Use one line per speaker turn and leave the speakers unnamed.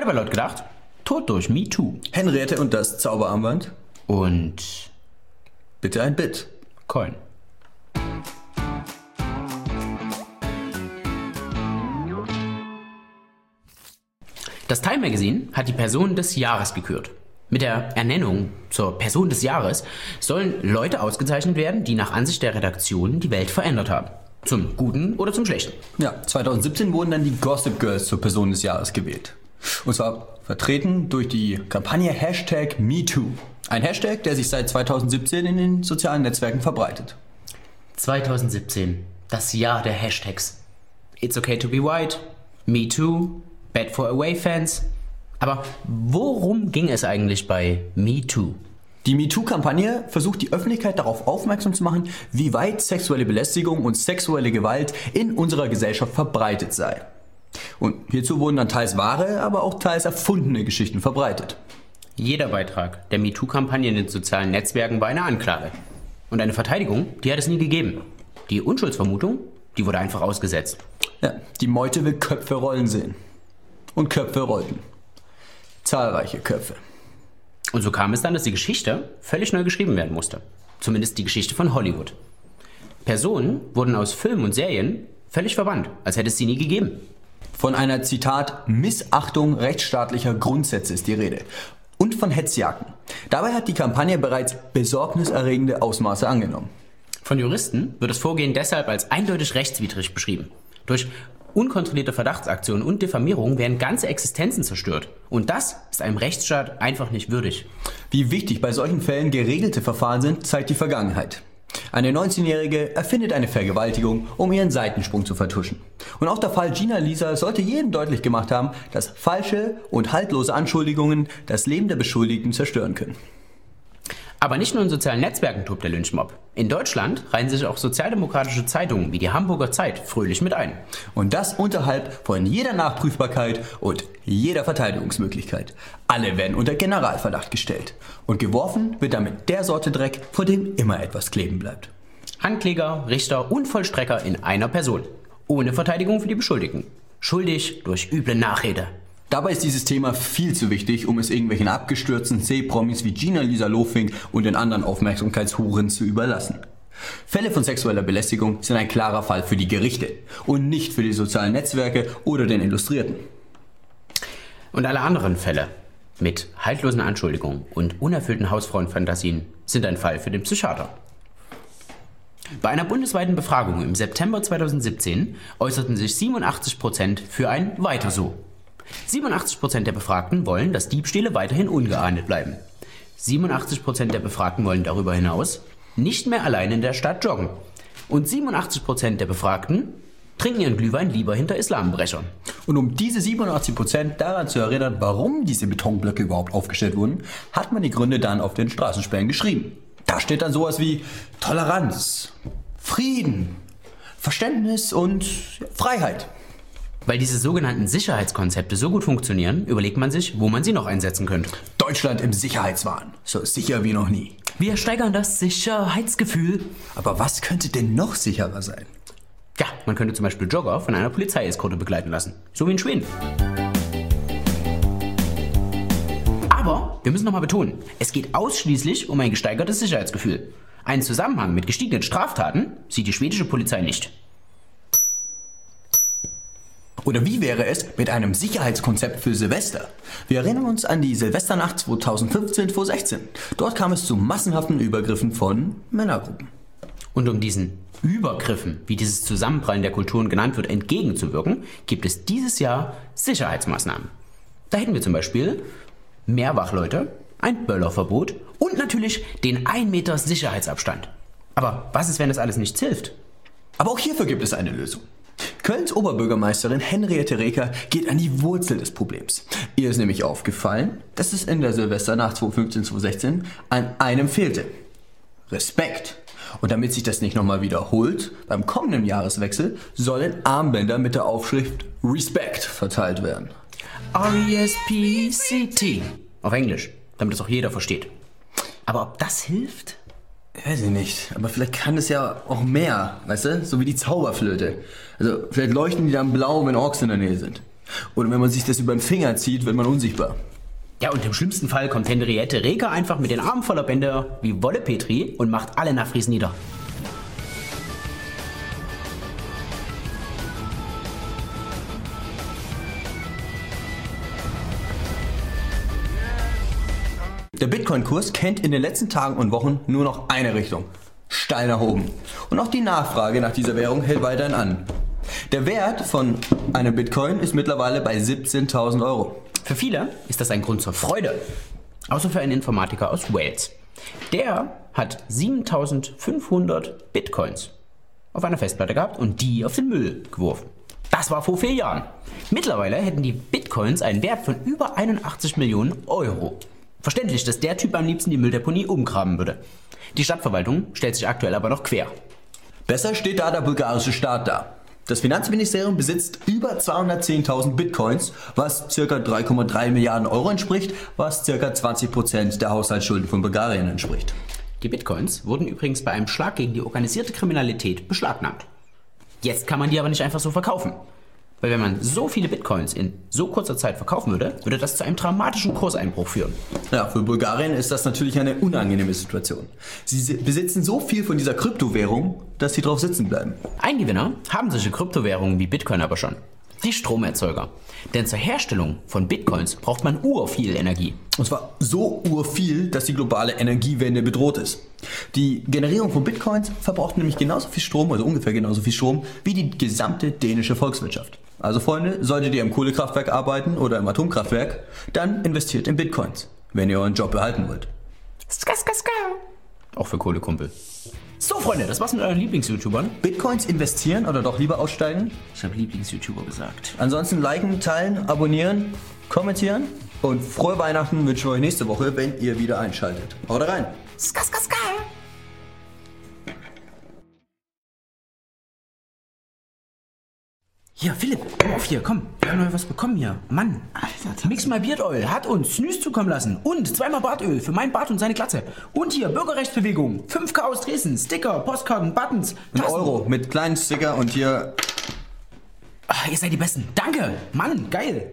Heute war laut gedacht, Tod durch Me Too.
Henriette und das Zauberarmband.
Und
Bitte ein Bit.
Coin. Das Time Magazine hat die Person des Jahres gekürt. Mit der Ernennung zur Person des Jahres sollen Leute ausgezeichnet werden, die nach Ansicht der Redaktion die Welt verändert haben. Zum Guten oder zum Schlechten.
Ja, 2017 wurden dann die Gossip Girls zur Person des Jahres gewählt. Und zwar vertreten durch die Kampagne Hashtag MeToo. Ein Hashtag, der sich seit 2017 in den sozialen Netzwerken verbreitet.
2017, das Jahr der Hashtags. It's okay to be white, Me Too, Bad for Away Fans. Aber worum ging es eigentlich bei Me Too?
Die MeToo-Kampagne versucht die Öffentlichkeit darauf aufmerksam zu machen, wie weit sexuelle Belästigung und sexuelle Gewalt in unserer Gesellschaft verbreitet sei. Und hierzu wurden dann teils wahre, aber auch teils erfundene Geschichten verbreitet.
Jeder Beitrag der MeToo-Kampagne in den sozialen Netzwerken war eine Anklage. Und eine Verteidigung, die hat es nie gegeben. Die Unschuldsvermutung, die wurde einfach ausgesetzt.
Ja, die Meute will Köpfe rollen sehen. Und Köpfe rollten. Zahlreiche Köpfe.
Und so kam es dann, dass die Geschichte völlig neu geschrieben werden musste. Zumindest die Geschichte von Hollywood. Personen wurden aus Filmen und Serien völlig verbannt, als hätte es sie nie gegeben.
Von einer Zitat Missachtung rechtsstaatlicher Grundsätze ist die Rede. Und von Hetzjagden. Dabei hat die Kampagne bereits besorgniserregende Ausmaße angenommen.
Von Juristen wird das Vorgehen deshalb als eindeutig rechtswidrig beschrieben. Durch unkontrollierte Verdachtsaktionen und Diffamierungen werden ganze Existenzen zerstört. Und das ist einem Rechtsstaat einfach nicht würdig.
Wie wichtig bei solchen Fällen geregelte Verfahren sind, zeigt die Vergangenheit. Eine 19-Jährige erfindet eine Vergewaltigung, um ihren Seitensprung zu vertuschen. Und auch der Fall Gina Lisa sollte jedem deutlich gemacht haben, dass falsche und haltlose Anschuldigungen das Leben der Beschuldigten zerstören können.
Aber nicht nur in sozialen Netzwerken tobt der Lynchmob. In Deutschland reihen sich auch sozialdemokratische Zeitungen wie die Hamburger Zeit fröhlich mit ein.
Und das unterhalb von jeder Nachprüfbarkeit und jeder Verteidigungsmöglichkeit. Alle werden unter Generalverdacht gestellt. Und geworfen wird damit der Sorte Dreck, vor dem immer etwas kleben bleibt.
Ankläger, Richter und Vollstrecker in einer Person. Ohne Verteidigung für die Beschuldigten. Schuldig durch üble Nachrede.
Dabei ist dieses Thema viel zu wichtig, um es irgendwelchen abgestürzten C-Promis wie Gina Lisa Lofing und den anderen Aufmerksamkeitshuren zu überlassen. Fälle von sexueller Belästigung sind ein klarer Fall für die Gerichte und nicht für die sozialen Netzwerke oder den Illustrierten.
Und alle anderen Fälle mit haltlosen Anschuldigungen und unerfüllten Hausfrauenfantasien sind ein Fall für den Psychiater. Bei einer bundesweiten Befragung im September 2017 äußerten sich 87 Prozent für ein Weiter so. 87% der Befragten wollen, dass Diebstähle weiterhin ungeahndet bleiben. 87% der Befragten wollen darüber hinaus nicht mehr allein in der Stadt joggen. Und 87% der Befragten trinken ihren Glühwein lieber hinter Islambrechern.
Und um diese 87% daran zu erinnern, warum diese Betonblöcke überhaupt aufgestellt wurden, hat man die Gründe dann auf den Straßensperren geschrieben. Da steht dann sowas wie Toleranz, Frieden, Verständnis und Freiheit.
Weil diese sogenannten Sicherheitskonzepte so gut funktionieren, überlegt man sich, wo man sie noch einsetzen könnte.
Deutschland im Sicherheitswahn. So sicher wie noch nie.
Wir steigern das Sicherheitsgefühl.
Aber was könnte denn noch sicherer sein?
Ja, man könnte zum Beispiel Jogger von einer Polizeieskorte begleiten lassen. So wie in Schweden. Aber wir müssen nochmal betonen, es geht ausschließlich um ein gesteigertes Sicherheitsgefühl. Einen Zusammenhang mit gestiegenen Straftaten sieht die schwedische Polizei nicht.
Oder wie wäre es mit einem Sicherheitskonzept für Silvester? Wir erinnern uns an die Silvesternacht 2015-2016. Dort kam es zu massenhaften Übergriffen von Männergruppen.
Und um diesen Übergriffen, wie dieses Zusammenprallen der Kulturen genannt wird, entgegenzuwirken, gibt es dieses Jahr Sicherheitsmaßnahmen. Da hätten wir zum Beispiel mehr Wachleute, ein Böllerverbot und natürlich den 1 Meter Sicherheitsabstand. Aber was ist, wenn das alles nichts hilft?
Aber auch hierfür gibt es eine Lösung. Kölns Oberbürgermeisterin Henriette Reker geht an die Wurzel des Problems. Ihr ist nämlich aufgefallen, dass es in der Silvesternacht 2015-2016 an einem fehlte. Respekt. Und damit sich das nicht nochmal wiederholt, beim kommenden Jahreswechsel sollen Armbänder mit der Aufschrift Respect verteilt werden.
R-E-S-P-C-T. Auf Englisch, damit es auch jeder versteht. Aber ob das hilft?
Weiß ich nicht, aber vielleicht kann es ja auch mehr, weißt du? So wie die Zauberflöte. Also vielleicht leuchten die dann blau, wenn Orks in der Nähe sind. Oder wenn man sich das über den Finger zieht, wird man unsichtbar.
Ja, und im schlimmsten Fall kommt Henriette Reker einfach mit den Armen voller Bänder wie Wolle Petri und macht alle Nafris nieder.
Der Bitcoin-Kurs kennt in den letzten Tagen und Wochen nur noch eine Richtung. Steil nach oben. Und auch die Nachfrage nach dieser Währung hält weiterhin an. Der Wert von einem Bitcoin ist mittlerweile bei 17.000 Euro.
Für viele ist das ein Grund zur Freude. Außer für einen Informatiker aus Wales. Der hat 7500 Bitcoins auf einer Festplatte gehabt und die auf den Müll geworfen. Das war vor vier Jahren. Mittlerweile hätten die Bitcoins einen Wert von über 81 Millionen Euro. Verständlich, dass der Typ am liebsten die Mülldeponie umgraben würde. Die Stadtverwaltung stellt sich aktuell aber noch quer.
Besser steht da der bulgarische Staat da. Das Finanzministerium besitzt über 210.000 Bitcoins, was ca. 3,3 Milliarden Euro entspricht, was ca. 20% der Haushaltsschulden von Bulgarien entspricht.
Die Bitcoins wurden übrigens bei einem Schlag gegen die organisierte Kriminalität beschlagnahmt. Jetzt kann man die aber nicht einfach so verkaufen. Weil wenn man so viele Bitcoins in so kurzer Zeit verkaufen würde, würde das zu einem dramatischen Kurseinbruch führen.
Ja, für Bulgarien ist das natürlich eine unangenehme Situation. Sie besitzen so viel von dieser Kryptowährung, dass sie drauf sitzen bleiben.
Ein Gewinner haben solche Kryptowährungen wie Bitcoin aber schon. Die Stromerzeuger. Denn zur Herstellung von Bitcoins braucht man urviel Energie.
Und zwar so urviel, dass die globale Energiewende bedroht ist. Die Generierung von Bitcoins verbraucht nämlich genauso viel Strom, also ungefähr genauso viel Strom, wie die gesamte dänische Volkswirtschaft. Also Freunde, solltet ihr im Kohlekraftwerk arbeiten oder im Atomkraftwerk, dann investiert in Bitcoins, wenn ihr euren Job behalten wollt.
Ska, ska, ska. Auch für Kohlekumpel. So, Freunde, das war's mit euren Lieblings-YouTubern.
Bitcoins investieren oder doch lieber aussteigen?
Ich habe Lieblings-YouTuber gesagt.
Ansonsten liken, teilen, abonnieren, kommentieren und frohe Weihnachten wünschen wir euch nächste Woche, wenn ihr wieder einschaltet. Haut rein!
Ska, ska, ska. Hier, Philipp, komm auf hier, komm. Wir haben neu was bekommen hier. Mann, Alter, Mix My Beard Oil hat uns Snooze zukommen lassen. Und zweimal Bartöl für mein Bart und seine Glatze. Und hier, Bürgerrechtsbewegung. 5K aus Dresden, Sticker, Postkarten, Buttons.
Ein. Euro mit kleinen Sticker und hier
Ach, ihr seid die Besten. Danke. Mann, geil.